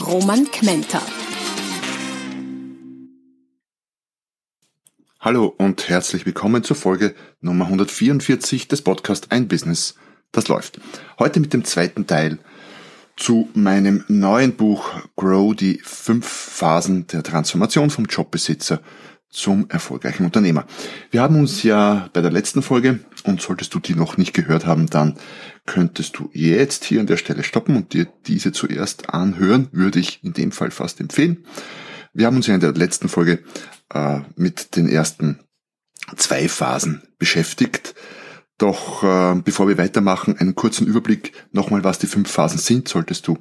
Roman Kmenter. Hallo und herzlich willkommen zur Folge Nummer 144 des Podcasts Ein Business, das läuft. Heute mit dem zweiten Teil zu meinem neuen Buch Grow, die fünf Phasen der Transformation vom Jobbesitzer zum erfolgreichen Unternehmer. Wir haben uns ja bei der letzten Folge, und solltest du die noch nicht gehört haben, dann könntest du jetzt hier an der Stelle stoppen und dir diese zuerst anhören, würde ich in dem Fall fast empfehlen. Wir haben uns ja in der letzten Folge äh, mit den ersten zwei Phasen beschäftigt. Doch äh, bevor wir weitermachen, einen kurzen Überblick nochmal, was die fünf Phasen sind, solltest du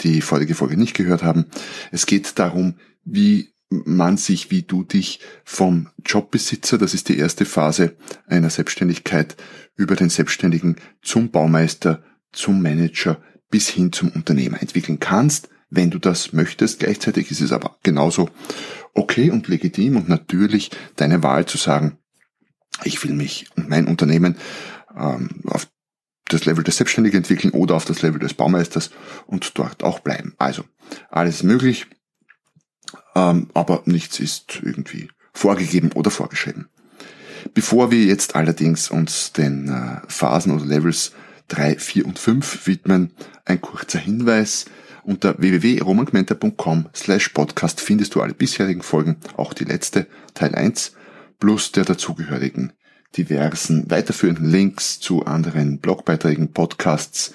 die vorige Folge nicht gehört haben. Es geht darum, wie man sich, wie du dich vom Jobbesitzer, das ist die erste Phase einer Selbstständigkeit, über den Selbstständigen zum Baumeister, zum Manager bis hin zum Unternehmer entwickeln kannst, wenn du das möchtest. Gleichzeitig ist es aber genauso okay und legitim und natürlich deine Wahl zu sagen, ich will mich und mein Unternehmen ähm, auf das Level des Selbstständigen entwickeln oder auf das Level des Baumeisters und dort auch bleiben. Also alles möglich, ähm, aber nichts ist irgendwie vorgegeben oder vorgeschrieben. Bevor wir jetzt allerdings uns den äh, Phasen oder Levels 3, 4 und 5 widmen, ein kurzer Hinweis. Unter www.romangmenta.com slash podcast findest du alle bisherigen Folgen, auch die letzte, Teil 1, plus der dazugehörigen diversen weiterführenden Links zu anderen Blogbeiträgen, Podcasts,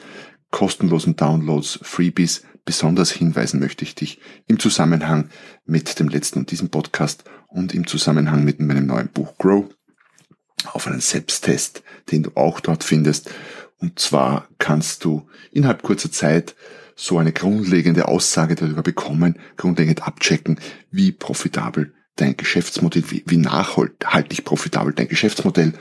kostenlosen Downloads, Freebies. Besonders hinweisen möchte ich dich im Zusammenhang mit dem letzten und diesem Podcast und im Zusammenhang mit meinem neuen Buch Grow auf einen Selbsttest, den du auch dort findest. Und zwar kannst du innerhalb kurzer Zeit so eine grundlegende Aussage darüber bekommen, grundlegend abchecken, wie profitabel dein Geschäftsmodell, wie, nachhaltig profitabel dein Geschäftsmodell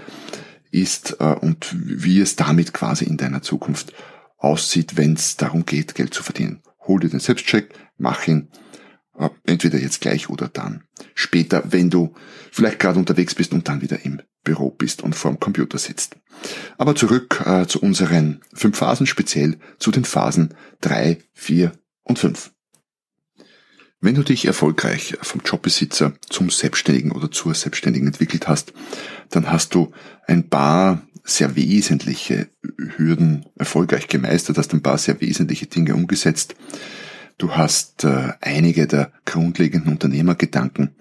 ist äh, und wie es damit quasi in deiner Zukunft aussieht, wenn es darum geht, Geld zu verdienen. Hol dir den Selbstcheck, mach ihn, äh, entweder jetzt gleich oder dann später, wenn du vielleicht gerade unterwegs bist und dann wieder im Büro bist und vorm Computer sitzt. Aber zurück äh, zu unseren fünf Phasen, speziell zu den Phasen drei, vier und fünf. Wenn du dich erfolgreich vom Jobbesitzer zum Selbstständigen oder zur Selbstständigen entwickelt hast, dann hast du ein paar sehr wesentliche Hürden erfolgreich gemeistert, hast ein paar sehr wesentliche Dinge umgesetzt. Du hast äh, einige der grundlegenden Unternehmergedanken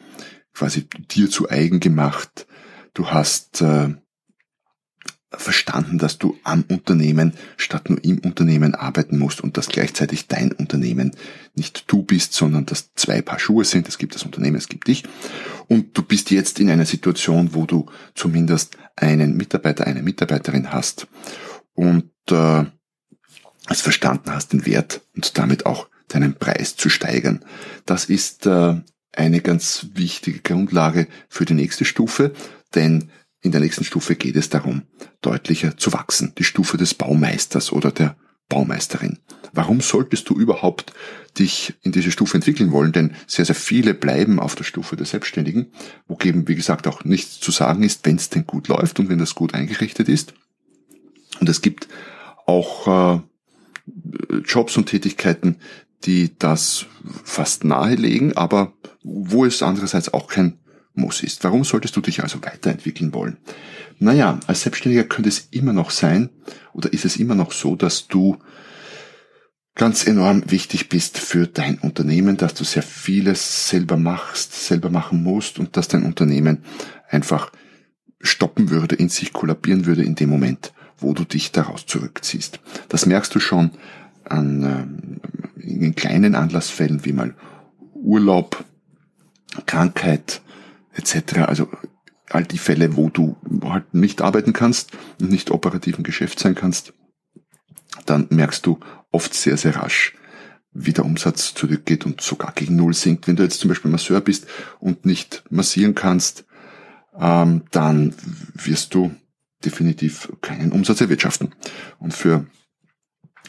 quasi dir zu eigen gemacht. Du hast äh, verstanden, dass du am Unternehmen statt nur im Unternehmen arbeiten musst und dass gleichzeitig dein Unternehmen nicht du bist, sondern dass zwei Paar Schuhe sind. Es gibt das Unternehmen, es gibt dich. Und du bist jetzt in einer Situation, wo du zumindest einen Mitarbeiter, eine Mitarbeiterin hast und äh, es verstanden hast, den Wert und damit auch deinen Preis zu steigern. Das ist äh, eine ganz wichtige Grundlage für die nächste Stufe, denn in der nächsten Stufe geht es darum, deutlicher zu wachsen. Die Stufe des Baumeisters oder der Baumeisterin. Warum solltest du überhaupt dich in diese Stufe entwickeln wollen? Denn sehr, sehr viele bleiben auf der Stufe der Selbstständigen, wo eben, wie gesagt, auch nichts zu sagen ist, wenn es denn gut läuft und wenn das gut eingerichtet ist. Und es gibt auch äh, Jobs und Tätigkeiten, die das fast nahelegen, aber wo es andererseits auch kein muss ist. Warum solltest du dich also weiterentwickeln wollen? Naja, als Selbstständiger könnte es immer noch sein oder ist es immer noch so, dass du ganz enorm wichtig bist für dein Unternehmen, dass du sehr vieles selber machst, selber machen musst und dass dein Unternehmen einfach stoppen würde, in sich kollabieren würde in dem Moment, wo du dich daraus zurückziehst. Das merkst du schon an äh, in kleinen Anlassfällen wie mal Urlaub, Krankheit, etc. Also all die Fälle, wo du halt nicht arbeiten kannst und nicht operativ im Geschäft sein kannst, dann merkst du oft sehr, sehr rasch, wie der Umsatz zurückgeht und sogar gegen Null sinkt. Wenn du jetzt zum Beispiel Masseur bist und nicht massieren kannst, ähm, dann wirst du definitiv keinen Umsatz erwirtschaften. Und für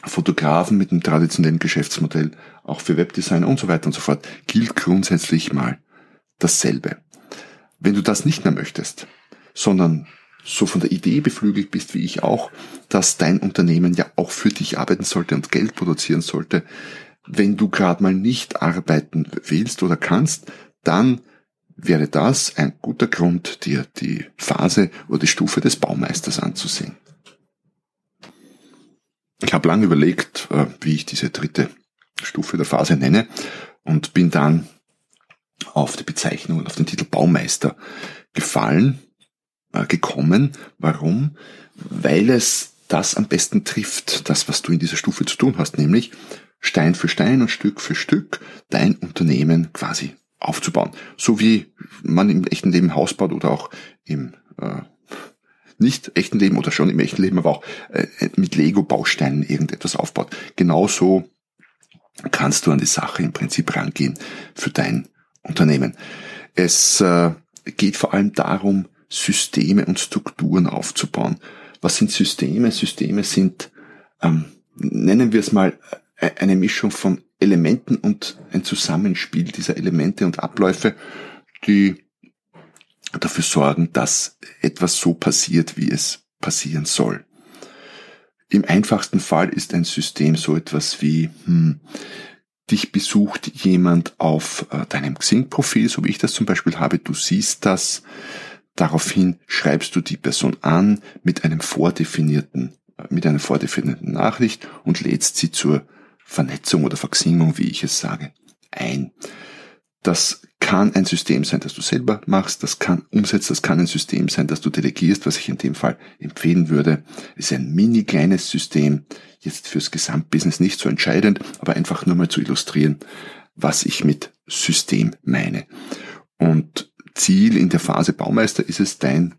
Fotografen mit einem traditionellen Geschäftsmodell, auch für Webdesigner und so weiter und so fort, gilt grundsätzlich mal dasselbe. Wenn du das nicht mehr möchtest, sondern so von der Idee beflügelt bist wie ich auch, dass dein Unternehmen ja auch für dich arbeiten sollte und Geld produzieren sollte, wenn du gerade mal nicht arbeiten willst oder kannst, dann wäre das ein guter Grund, dir die Phase oder die Stufe des Baumeisters anzusehen. Ich habe lange überlegt, äh, wie ich diese dritte Stufe der Phase nenne und bin dann auf die Bezeichnung auf den Titel Baumeister gefallen, äh, gekommen. Warum? Weil es das am besten trifft, das, was du in dieser Stufe zu tun hast, nämlich Stein für Stein und Stück für Stück dein Unternehmen quasi aufzubauen. So wie man im echten Leben Haus baut oder auch im äh, nicht echten Leben oder schon im echten Leben, aber auch äh, mit Lego-Bausteinen irgendetwas aufbaut. Genauso kannst du an die Sache im Prinzip rangehen für dein Unternehmen. Es äh, geht vor allem darum, Systeme und Strukturen aufzubauen. Was sind Systeme? Systeme sind, ähm, nennen wir es mal, äh, eine Mischung von Elementen und ein Zusammenspiel dieser Elemente und Abläufe, die dafür sorgen, dass etwas so passiert, wie es passieren soll. Im einfachsten Fall ist ein System so etwas wie, hm, dich besucht jemand auf äh, deinem Xing-Profil, so wie ich das zum Beispiel habe, du siehst das, daraufhin schreibst du die Person an mit einem vordefinierten, äh, mit einer vordefinierten Nachricht und lädst sie zur Vernetzung oder Verxingung, wie ich es sage, ein. Das kann ein System sein, das du selber machst, das kann umsetzt, das kann ein System sein, das du delegierst, was ich in dem Fall empfehlen würde. ist ein mini kleines System, jetzt fürs Gesamtbusiness nicht so entscheidend, aber einfach nur mal zu illustrieren, was ich mit System meine. Und Ziel in der Phase Baumeister ist es, dein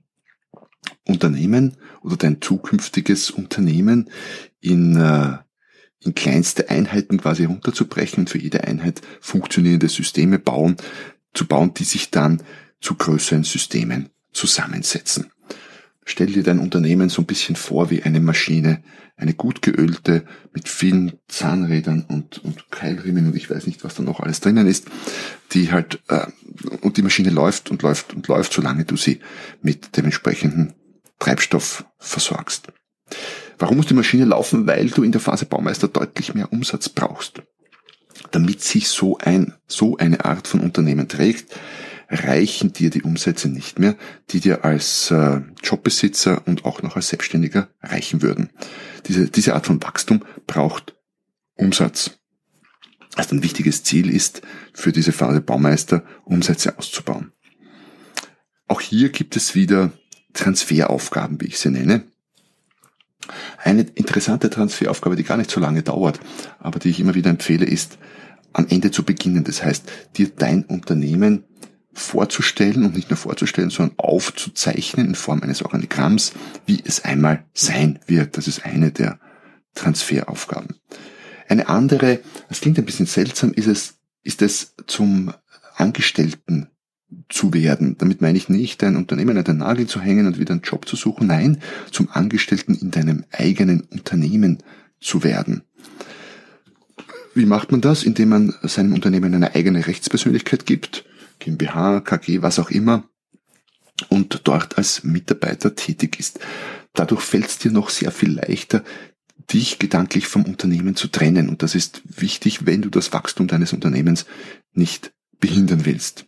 Unternehmen oder dein zukünftiges Unternehmen in äh, in kleinste Einheiten quasi runterzubrechen und für jede Einheit funktionierende Systeme bauen, zu bauen, die sich dann zu größeren Systemen zusammensetzen. Stell dir dein Unternehmen so ein bisschen vor wie eine Maschine, eine gut geölte, mit vielen Zahnrädern und, und Keilriemen und ich weiß nicht, was da noch alles drinnen ist, die halt, äh, und die Maschine läuft und läuft und läuft, solange du sie mit dem entsprechenden Treibstoff versorgst. Warum muss die Maschine laufen? Weil du in der Phase Baumeister deutlich mehr Umsatz brauchst. Damit sich so ein, so eine Art von Unternehmen trägt, reichen dir die Umsätze nicht mehr, die dir als äh, Jobbesitzer und auch noch als Selbstständiger reichen würden. Diese, diese Art von Wachstum braucht Umsatz. Also ein wichtiges Ziel ist für diese Phase Baumeister, Umsätze auszubauen. Auch hier gibt es wieder Transferaufgaben, wie ich sie nenne. Eine interessante Transferaufgabe, die gar nicht so lange dauert, aber die ich immer wieder empfehle, ist am Ende zu beginnen. Das heißt, dir dein Unternehmen vorzustellen und nicht nur vorzustellen, sondern aufzuzeichnen in Form eines Organigramms, wie es einmal sein wird. Das ist eine der Transferaufgaben. Eine andere, das klingt ein bisschen seltsam, ist es, ist es zum Angestellten zu werden. Damit meine ich nicht, dein Unternehmen an den Nagel zu hängen und wieder einen Job zu suchen. Nein, zum Angestellten in deinem eigenen Unternehmen zu werden. Wie macht man das? Indem man seinem Unternehmen eine eigene Rechtspersönlichkeit gibt, GmbH, KG, was auch immer, und dort als Mitarbeiter tätig ist. Dadurch fällt es dir noch sehr viel leichter, dich gedanklich vom Unternehmen zu trennen. Und das ist wichtig, wenn du das Wachstum deines Unternehmens nicht behindern willst.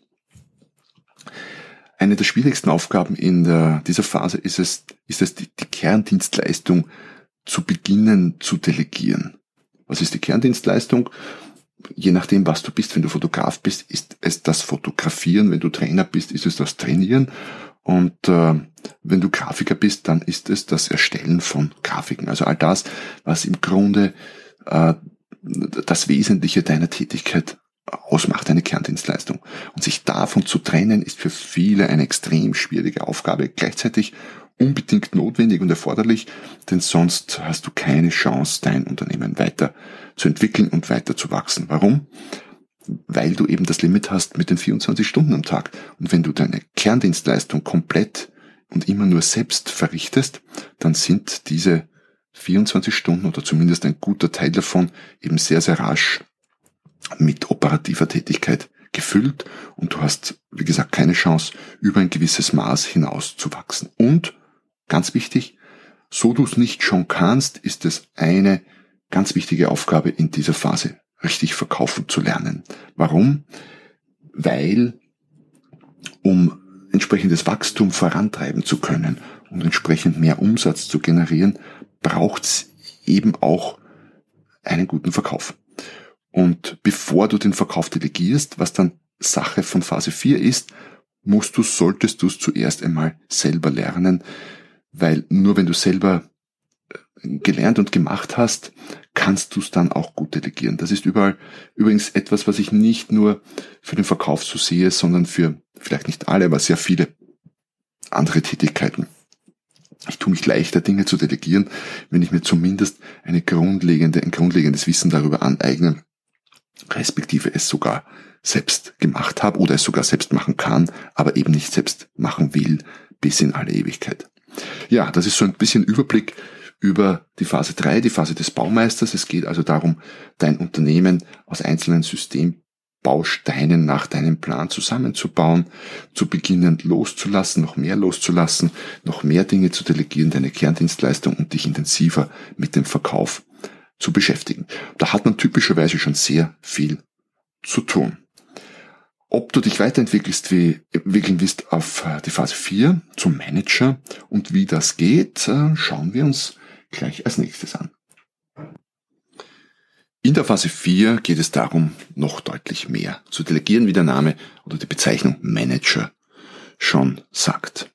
Eine der schwierigsten Aufgaben in der, dieser Phase ist es, ist es die, die Kerndienstleistung zu beginnen zu delegieren. Was ist die Kerndienstleistung? Je nachdem, was du bist, wenn du Fotograf bist, ist es das Fotografieren. Wenn du Trainer bist, ist es das Trainieren. Und äh, wenn du Grafiker bist, dann ist es das Erstellen von Grafiken. Also all das, was im Grunde äh, das Wesentliche deiner Tätigkeit ausmacht, eine Kerndienstleistung. Und sich davon zu trennen, ist für viele eine extrem schwierige Aufgabe. Gleichzeitig unbedingt notwendig und erforderlich, denn sonst hast du keine Chance, dein Unternehmen weiter zu entwickeln und weiter zu wachsen. Warum? Weil du eben das Limit hast mit den 24 Stunden am Tag. Und wenn du deine Kerndienstleistung komplett und immer nur selbst verrichtest, dann sind diese 24 Stunden oder zumindest ein guter Teil davon eben sehr, sehr rasch mit operativer Tätigkeit gefüllt und du hast, wie gesagt, keine Chance, über ein gewisses Maß hinaus zu wachsen. Und, ganz wichtig, so du es nicht schon kannst, ist es eine ganz wichtige Aufgabe in dieser Phase, richtig verkaufen zu lernen. Warum? Weil, um entsprechendes Wachstum vorantreiben zu können und entsprechend mehr Umsatz zu generieren, braucht es eben auch einen guten Verkauf. Und bevor du den Verkauf delegierst, was dann Sache von Phase 4 ist, musst du, solltest du es zuerst einmal selber lernen, weil nur wenn du selber äh, gelernt und gemacht hast, kannst du es dann auch gut delegieren. Das ist überall übrigens etwas, was ich nicht nur für den Verkauf so sehe, sondern für vielleicht nicht alle, aber sehr viele andere Tätigkeiten. Ich tue mich leichter, Dinge zu delegieren, wenn ich mir zumindest eine grundlegende, ein grundlegendes Wissen darüber aneigne, respektive es sogar selbst gemacht habe oder es sogar selbst machen kann, aber eben nicht selbst machen will bis in alle Ewigkeit. Ja, das ist so ein bisschen Überblick über die Phase 3, die Phase des Baumeisters. Es geht also darum, dein Unternehmen aus einzelnen Systembausteinen nach deinem Plan zusammenzubauen, zu beginnen loszulassen, noch mehr loszulassen, noch mehr Dinge zu delegieren, deine Kerndienstleistung und dich intensiver mit dem Verkauf zu beschäftigen. Da hat man typischerweise schon sehr viel zu tun. Ob du dich weiterentwickelst, wie, entwickeln willst auf äh, die Phase 4 zum Manager und wie das geht, äh, schauen wir uns gleich als nächstes an. In der Phase 4 geht es darum, noch deutlich mehr zu delegieren, wie der Name oder die Bezeichnung Manager schon sagt.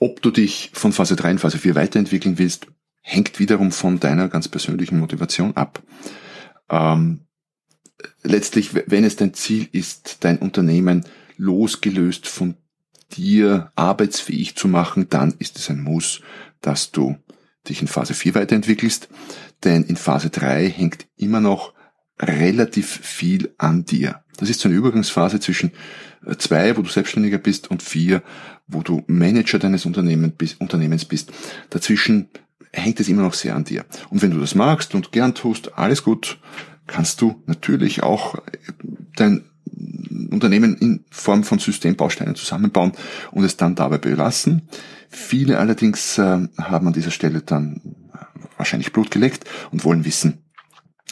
Ob du dich von Phase 3 in Phase 4 weiterentwickeln willst, hängt wiederum von deiner ganz persönlichen Motivation ab. Ähm, letztlich, wenn es dein Ziel ist, dein Unternehmen losgelöst von dir arbeitsfähig zu machen, dann ist es ein Muss, dass du dich in Phase 4 weiterentwickelst, denn in Phase 3 hängt immer noch relativ viel an dir. Das ist so eine Übergangsphase zwischen äh, zwei, wo du Selbstständiger bist, und vier, wo du Manager deines Unternehmens bist. Dazwischen hängt es immer noch sehr an dir. Und wenn du das magst und gern tust, alles gut, kannst du natürlich auch dein Unternehmen in Form von Systembausteinen zusammenbauen und es dann dabei belassen. Viele allerdings äh, haben an dieser Stelle dann wahrscheinlich Blut geleckt und wollen wissen,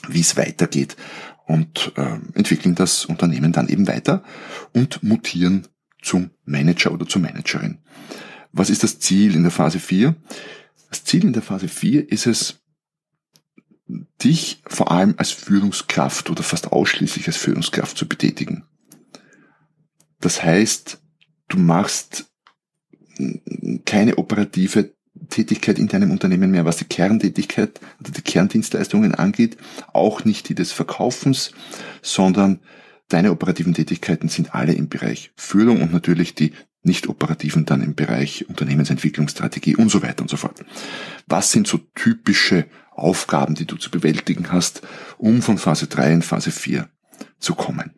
wie es weitergeht und äh, entwickeln das Unternehmen dann eben weiter und mutieren zum Manager oder zur Managerin. Was ist das Ziel in der Phase 4? Das Ziel in der Phase 4 ist es, dich vor allem als Führungskraft oder fast ausschließlich als Führungskraft zu betätigen. Das heißt, du machst keine operative Tätigkeit in deinem Unternehmen mehr, was die Kerntätigkeit oder die Kerndienstleistungen angeht, auch nicht die des Verkaufens, sondern deine operativen Tätigkeiten sind alle im Bereich Führung und natürlich die nicht operativen dann im Bereich Unternehmensentwicklungsstrategie und so weiter und so fort. Was sind so typische Aufgaben, die du zu bewältigen hast, um von Phase 3 in Phase 4 zu kommen?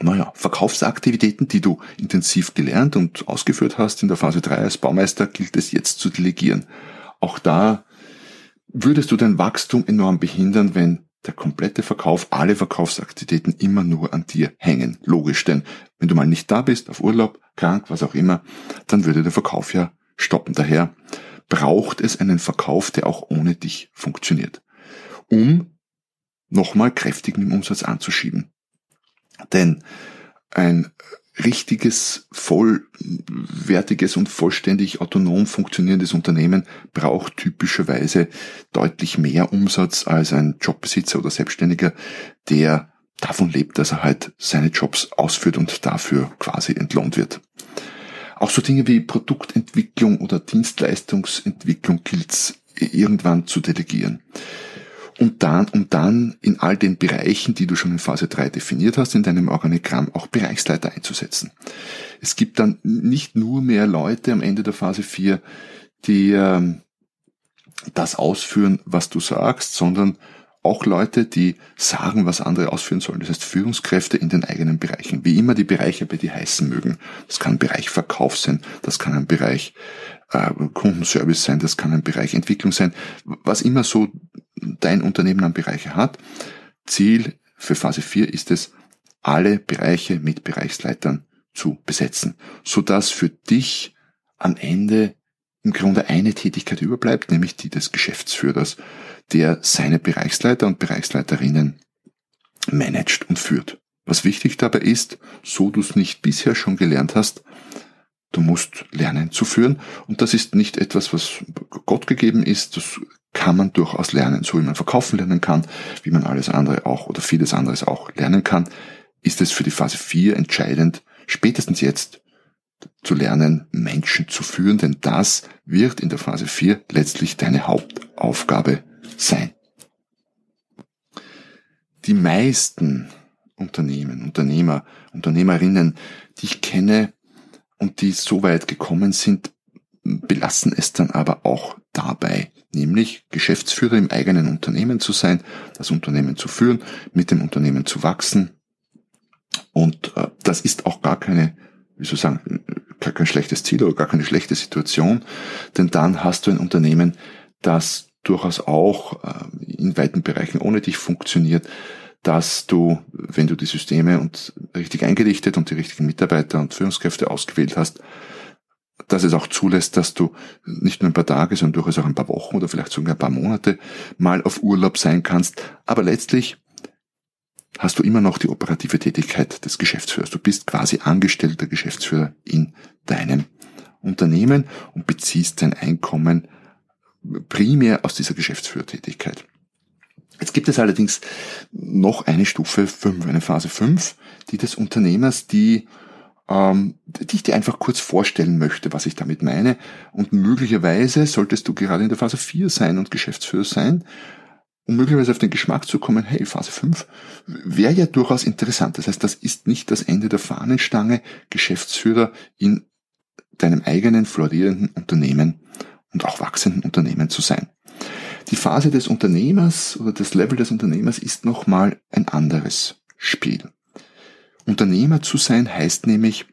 Naja, Verkaufsaktivitäten, die du intensiv gelernt und ausgeführt hast in der Phase 3 als Baumeister, gilt es jetzt zu delegieren. Auch da würdest du dein Wachstum enorm behindern, wenn der komplette Verkauf, alle Verkaufsaktivitäten immer nur an dir hängen. Logisch, denn wenn du mal nicht da bist, auf Urlaub, krank, was auch immer, dann würde der Verkauf ja stoppen. Daher braucht es einen Verkauf, der auch ohne dich funktioniert, um nochmal kräftig mit dem Umsatz anzuschieben. Denn ein richtiges, vollwertiges und vollständig autonom funktionierendes Unternehmen braucht typischerweise deutlich mehr Umsatz als ein Jobbesitzer oder Selbstständiger, der davon lebt, dass er halt seine Jobs ausführt und dafür quasi entlohnt wird. Auch so Dinge wie Produktentwicklung oder Dienstleistungsentwicklung gilt es irgendwann zu delegieren. und dann, um dann in all den Bereichen, die du schon in Phase 3 definiert hast, in deinem Organigramm auch Bereichsleiter einzusetzen. Es gibt dann nicht nur mehr Leute am Ende der Phase 4, die ähm, das ausführen, was du sagst, sondern auch Leute, die sagen, was andere ausführen sollen. Das heißt Führungskräfte in den eigenen Bereichen. Wie immer die Bereiche bei dir heißen mögen. Das kann ein Bereich Verkauf sein, das kann ein Bereich äh, Kundenservice sein, das kann ein Bereich Entwicklung sein. Was immer so dein Unternehmen an Bereiche hat. Ziel für Phase 4 ist es, alle Bereiche mit Bereichsleitern zu besetzen, sodass für dich am Ende im Grunde eine Tätigkeit überbleibt, nämlich die des Geschäftsführers, der seine Bereichsleiter und Bereichsleiterinnen managt und führt. Was wichtig dabei ist, so du es nicht bisher schon gelernt hast, du musst lernen zu führen. Und das ist nicht etwas, was Gott gegeben ist, das kann man durchaus lernen, so wie man verkaufen lernen kann, wie man alles andere auch oder vieles anderes auch lernen kann, ist es für die Phase 4 entscheidend, spätestens jetzt zu lernen, Menschen zu führen, denn das wird in der Phase 4 letztlich deine Hauptaufgabe sein. Die meisten Unternehmen, Unternehmer, Unternehmerinnen, die ich kenne und die so weit gekommen sind, belassen es dann aber auch dabei, nämlich Geschäftsführer im eigenen Unternehmen zu sein, das Unternehmen zu führen, mit dem Unternehmen zu wachsen. Und äh, das ist auch gar keine, wie soll ich sagen, gar kein schlechtes Ziel oder gar keine schlechte Situation, denn dann hast du ein Unternehmen, das durchaus auch äh, in weiten Bereichen ohne dich funktioniert, dass du, wenn du die Systeme und richtig eingerichtet und die richtigen Mitarbeiter und Führungskräfte ausgewählt hast, dass es auch zulässt, dass du nicht nur ein paar Tage, sondern durchaus auch ein paar Wochen oder vielleicht sogar ein paar Monate mal auf Urlaub sein kannst. Aber letztlich hast du immer noch die operative Tätigkeit des Geschäftsführers. Du bist quasi angestellter Geschäftsführer in deinem Unternehmen und beziehst dein Einkommen primär aus dieser Geschäftsführertätigkeit. Jetzt gibt es allerdings noch eine Stufe 5, eine Phase 5, die des Unternehmers, die, ähm, die ich dir einfach kurz vorstellen möchte, was ich damit meine. Und möglicherweise solltest du gerade in der Phase 4 sein und Geschäftsführer sein, um möglicherweise auf den Geschmack zu kommen, hey, Phase 5 wäre ja durchaus interessant. Das heißt, das ist nicht das Ende der Fahnenstange, Geschäftsführer in deinem eigenen florierenden Unternehmen und auch wachsenden Unternehmen zu sein. Die Phase des Unternehmers oder das Level des Unternehmers ist nochmal ein anderes Spiel. Unternehmer zu sein heißt nämlich,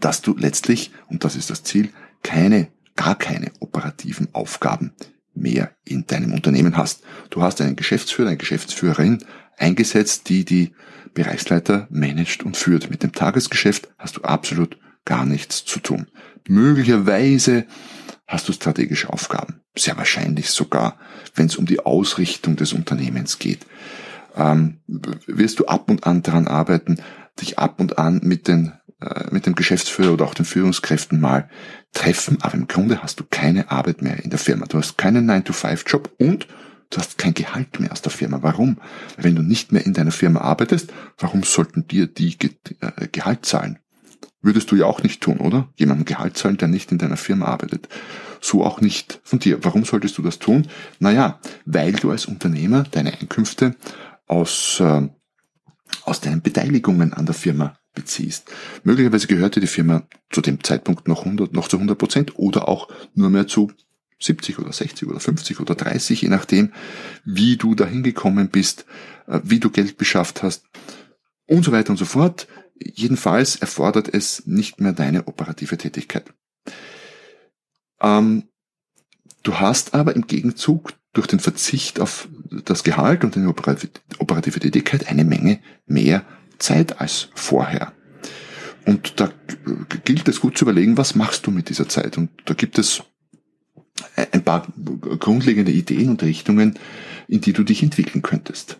dass du letztlich, und das ist das Ziel, keine, gar keine operativen Aufgaben mehr in deinem Unternehmen hast. Du hast einen Geschäftsführer, eine Geschäftsführerin eingesetzt, die die Bereichsleiter managt und führt. Mit dem Tagesgeschäft hast du absolut gar nichts zu tun. Möglicherweise hast du strategische Aufgaben. Sehr wahrscheinlich sogar, wenn es um die Ausrichtung des Unternehmens geht. Ähm, wirst du ab und an daran arbeiten, dich ab und an mit den äh, mit dem Geschäftsführer oder auch den Führungskräften mal treffen, aber im Grunde hast du keine Arbeit mehr in der Firma. Du hast keinen 9-to-5-Job und du hast kein Gehalt mehr aus der Firma. Warum? Wenn du nicht mehr in deiner Firma arbeitest, warum sollten dir die äh, Gehalt zahlen? Würdest du ja auch nicht tun, oder? Jemandem Gehalt zahlen, der nicht in deiner Firma arbeitet. So auch nicht von dir. Warum solltest du das tun? Naja, weil du als Unternehmer deine Einkünfte aus, äh, aus deinen Beteiligungen an der Firma beziehst. Möglicherweise gehörte die Firma zu dem Zeitpunkt noch 100, noch zu 100 Prozent oder auch nur mehr zu 70 oder 60 oder 50 oder 30, je nachdem, wie du dahin gekommen bist, äh, wie du Geld beschafft hast und so weiter und so fort. Jedenfalls erfordert es nicht mehr deine operative Tätigkeit. Ähm, du hast aber im Gegenzug durch den Verzicht auf das Gehalt und eine operative Tätigkeit eine Menge mehr Zeit als vorher. Und da gilt es gut zu überlegen, was machst du mit dieser Zeit? Und da gibt es ein paar grundlegende Ideen und Richtungen, in die du dich entwickeln könntest.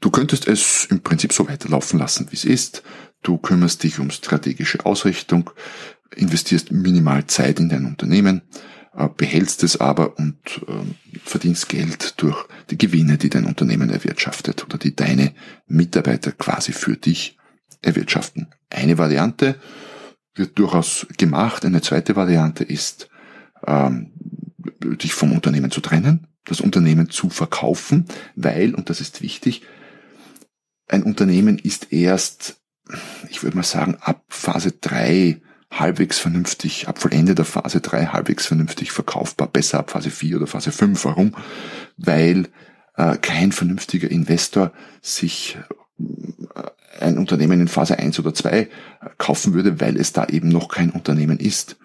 Du könntest es im Prinzip so weiterlaufen lassen, wie es ist. Du kümmerst dich um strategische Ausrichtung, investierst minimal Zeit in dein Unternehmen, äh, behältst es aber und äh, verdienst Geld durch die Gewinne, die dein Unternehmen erwirtschaftet oder die deine Mitarbeiter quasi für dich erwirtschaften. Eine Variante wird durchaus gemacht. Eine zweite Variante ist, ähm, dich vom Unternehmen zu trennen, das Unternehmen zu verkaufen, weil, und das ist wichtig, ein Unternehmen ist erst, ich würde mal sagen, ab Phase 3 halbwegs vernünftig, ab Vollende der Phase 3 halbwegs vernünftig verkaufbar, besser ab Phase 4 oder Phase 5. Warum? Weil äh, kein vernünftiger Investor sich äh, ein Unternehmen in Phase 1 oder 2 äh, kaufen würde, weil es da eben noch kein Unternehmen ist.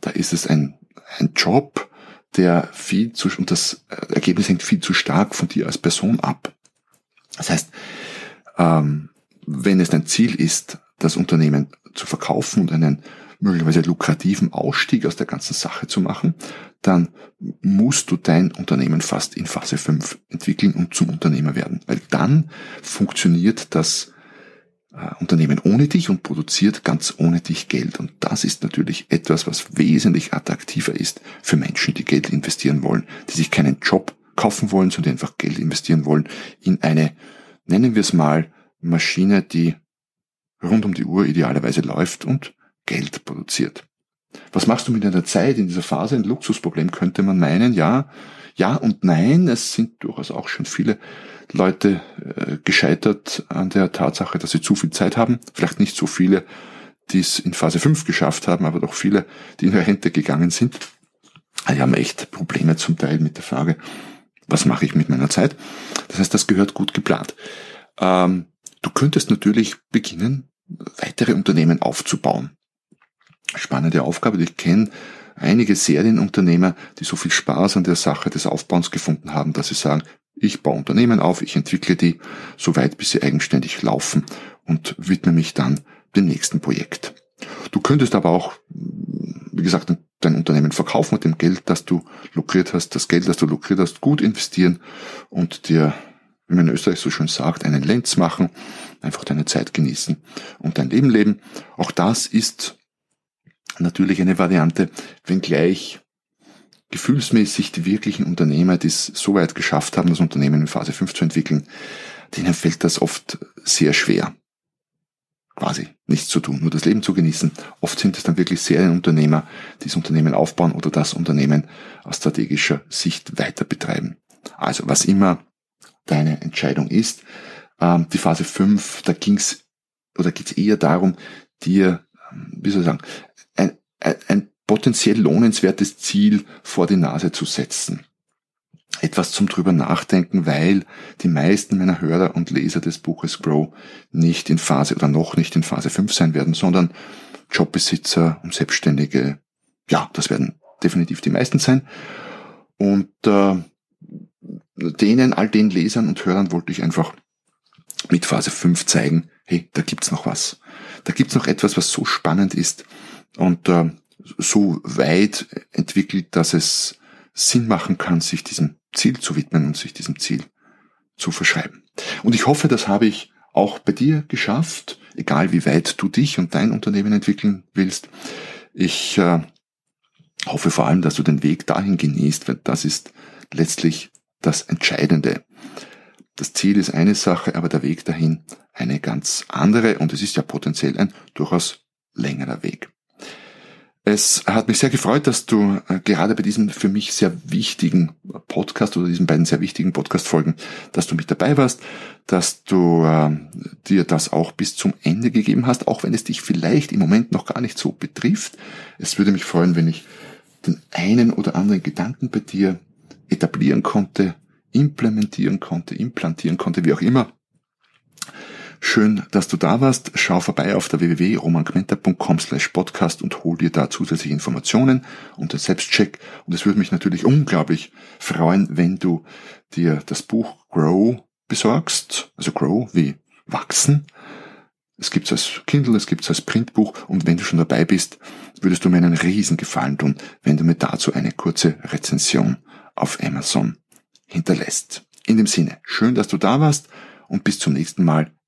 Da ist es ein, ein Job, der viel zu, und das Ergebnis hängt viel zu stark von dir als Person ab. Das heißt, ähm, wenn es dein Ziel ist, das Unternehmen zu verkaufen und einen möglicherweise lukrativen Ausstieg aus der ganzen Sache zu machen, dann musst du dein Unternehmen fast in Phase 5 entwickeln und zum Unternehmer werden. Weil dann funktioniert das äh, Unternehmen ohne dich und produziert ganz ohne dich Geld. Und das ist natürlich etwas, was wesentlich attraktiver ist für Menschen, die Geld investieren wollen, die sich keinen Job kaufen wollen, sondern einfach Geld investieren wollen in eine, nennen wir es mal, Maschine, die rund um die Uhr idealerweise läuft und Geld produziert. Was machst du mit deiner Zeit in dieser Phase? Ein Luxusproblem könnte man meinen, ja. Ja und nein, es sind durchaus auch schon viele Leute äh, gescheitert an der Tatsache, dass sie zu viel Zeit haben. Vielleicht nicht so viele, die es in Phase 5 geschafft haben, aber doch viele, die in Rente gegangen sind. Die haben echt Probleme zum Teil mit der Frage, was mache ich mit meiner Zeit? Das heißt, das gehört gut geplant. Ähm, du könntest natürlich beginnen, weitere Unternehmen aufzubauen spannende Aufgabe. Ich kenne einige Serienunternehmer, die so viel Spaß an der Sache des Aufbauens gefunden haben, dass sie sagen, ich baue Unternehmen auf, ich entwickle die so weit, bis sie eigenständig laufen und widme mich dann dem nächsten Projekt. Du könntest aber auch, wie gesagt, dein Unternehmen verkaufen mit dem Geld, das du lukriert hast, das Geld, das du lukriert hast, gut investieren und dir, wie man in Österreich so schön sagt, einen Lenz machen, einfach deine Zeit genießen und dein Leben leben. Auch das ist natürlich eine Variante, wenngleich gefühlsmäßig die wirklichen Unternehmer, die es so weit geschafft haben, das Unternehmen in Phase 5 zu entwickeln, denen fällt das oft sehr schwer. Quasi nichts zu tun, nur das Leben zu genießen. Oft sind es dann wirklich Serienunternehmer, die das Unternehmen aufbauen oder das Unternehmen aus strategischer Sicht weiter betreiben. Also was immer deine Entscheidung ist, ähm, die Phase 5, da ging's oder geht's eher darum, dir, ähm, wie soll ich sagen, ein potenziell lohnenswertes Ziel vor die Nase zu setzen. Etwas zum drüber nachdenken, weil die meisten meiner Hörer und Leser des Buches Grow nicht in Phase oder noch nicht in Phase 5 sein werden, sondern Jobbesitzer und Selbstständige. Ja, das werden definitiv die meisten sein. Und äh, denen, all den Lesern und Hörern wollte ich einfach mit Phase 5 zeigen, hey, da gibt's noch was. Da gibt's noch etwas, was so spannend ist, und äh, so weit entwickelt, dass es Sinn machen kann, sich diesem Ziel zu widmen und sich diesem Ziel zu verschreiben. Und ich hoffe, das habe ich auch bei dir geschafft, egal wie weit du dich und dein Unternehmen entwickeln willst. Ich äh, hoffe vor allem, dass du den Weg dahin genießt, weil das ist letztlich das Entscheidende. Das Ziel ist eine Sache, aber der Weg dahin eine ganz andere und es ist ja potenziell ein durchaus längerer Weg. Es hat mich sehr gefreut, dass du äh, gerade bei diesem für mich sehr wichtigen Podcast oder diesen beiden sehr wichtigen Podcast-Folgen, dass du mit dabei warst, dass du äh, dir das auch bis zum Ende gegeben hast, auch wenn es dich vielleicht im Moment noch gar nicht so betrifft. Es würde mich freuen, wenn ich den einen oder anderen Gedanken bei dir etablieren konnte, implementieren konnte, implantieren konnte, wie auch immer. Schön, dass du da warst. Schau vorbei auf der www.romangmenta.com slash podcast und hol dir da zusätzliche Informationen und den Selbstcheck. Und es würde mich natürlich unglaublich freuen, wenn du dir das Buch Grow besorgst. Also Grow wie wachsen. Es gibt's als Kindle, es gibt's als Printbuch und wenn du schon dabei bist, würdest du mir einen riesen Gefallen tun, wenn du mir dazu eine kurze Rezension auf Amazon hinterlässt. In dem Sinne, schön, dass du da warst und bis zum nächsten Mal